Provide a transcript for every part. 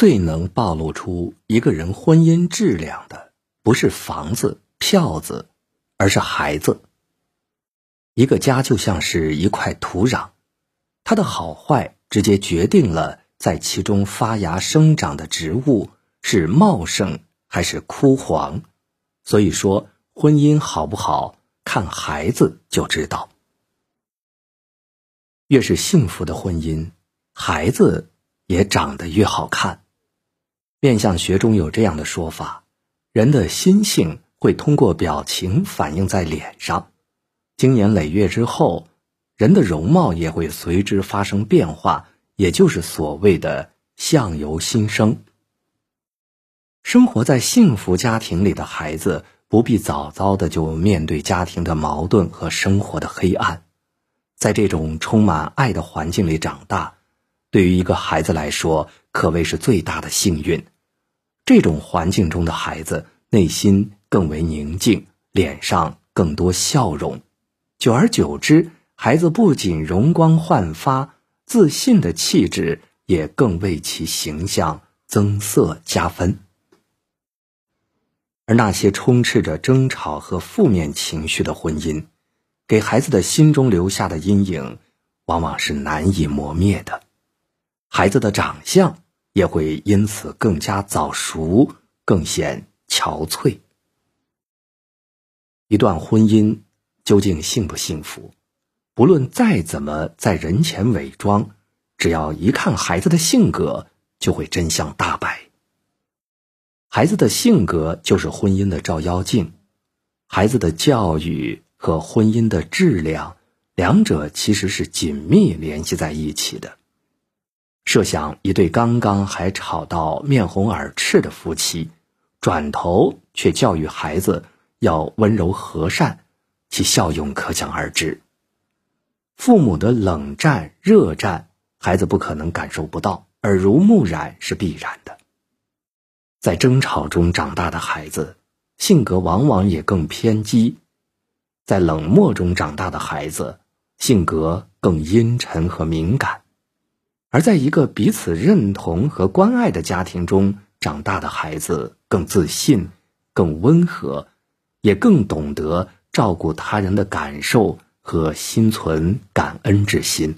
最能暴露出一个人婚姻质量的，不是房子、票子，而是孩子。一个家就像是一块土壤，它的好坏直接决定了在其中发芽生长的植物是茂盛还是枯黄。所以说，婚姻好不好，看孩子就知道。越是幸福的婚姻，孩子也长得越好看。面相学中有这样的说法：人的心性会通过表情反映在脸上，经年累月之后，人的容貌也会随之发生变化，也就是所谓的“相由心生”。生活在幸福家庭里的孩子，不必早早的就面对家庭的矛盾和生活的黑暗。在这种充满爱的环境里长大，对于一个孩子来说，可谓是最大的幸运。这种环境中的孩子，内心更为宁静，脸上更多笑容。久而久之，孩子不仅容光焕发，自信的气质也更为其形象增色加分。而那些充斥着争吵和负面情绪的婚姻，给孩子的心中留下的阴影，往往是难以磨灭的。孩子的长相也会因此更加早熟，更显憔悴。一段婚姻究竟幸不幸福？不论再怎么在人前伪装，只要一看孩子的性格，就会真相大白。孩子的性格就是婚姻的照妖镜，孩子的教育。和婚姻的质量，两者其实是紧密联系在一起的。设想一对刚刚还吵到面红耳赤的夫妻，转头却教育孩子要温柔和善，其效用可想而知。父母的冷战热战，孩子不可能感受不到，耳濡目染是必然的。在争吵中长大的孩子，性格往往也更偏激。在冷漠中长大的孩子，性格更阴沉和敏感；而在一个彼此认同和关爱的家庭中长大的孩子，更自信、更温和，也更懂得照顾他人的感受和心存感恩之心。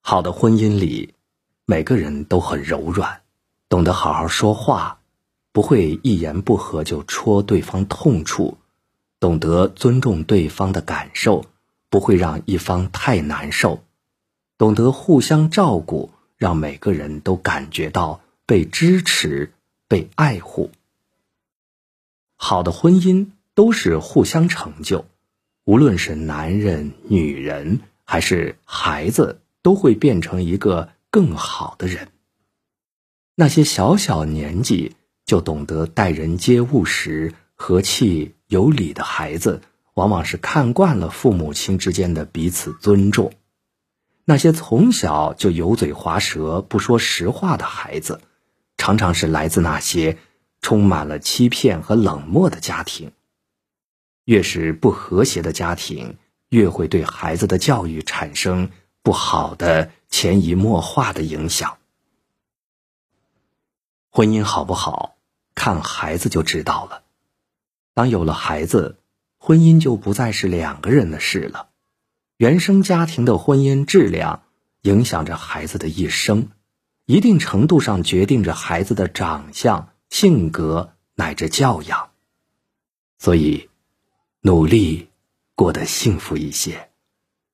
好的婚姻里，每个人都很柔软，懂得好好说话。不会一言不合就戳对方痛处，懂得尊重对方的感受，不会让一方太难受，懂得互相照顾，让每个人都感觉到被支持、被爱护。好的婚姻都是互相成就，无论是男人、女人还是孩子，都会变成一个更好的人。那些小小年纪。就懂得待人接物时和气有礼的孩子，往往是看惯了父母亲之间的彼此尊重；那些从小就油嘴滑舌、不说实话的孩子，常常是来自那些充满了欺骗和冷漠的家庭。越是不和谐的家庭，越会对孩子的教育产生不好的、潜移默化的影响。婚姻好不好？看孩子就知道了。当有了孩子，婚姻就不再是两个人的事了。原生家庭的婚姻质量影响着孩子的一生，一定程度上决定着孩子的长相、性格乃至教养。所以，努力过得幸福一些，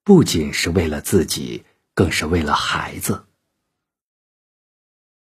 不仅是为了自己，更是为了孩子。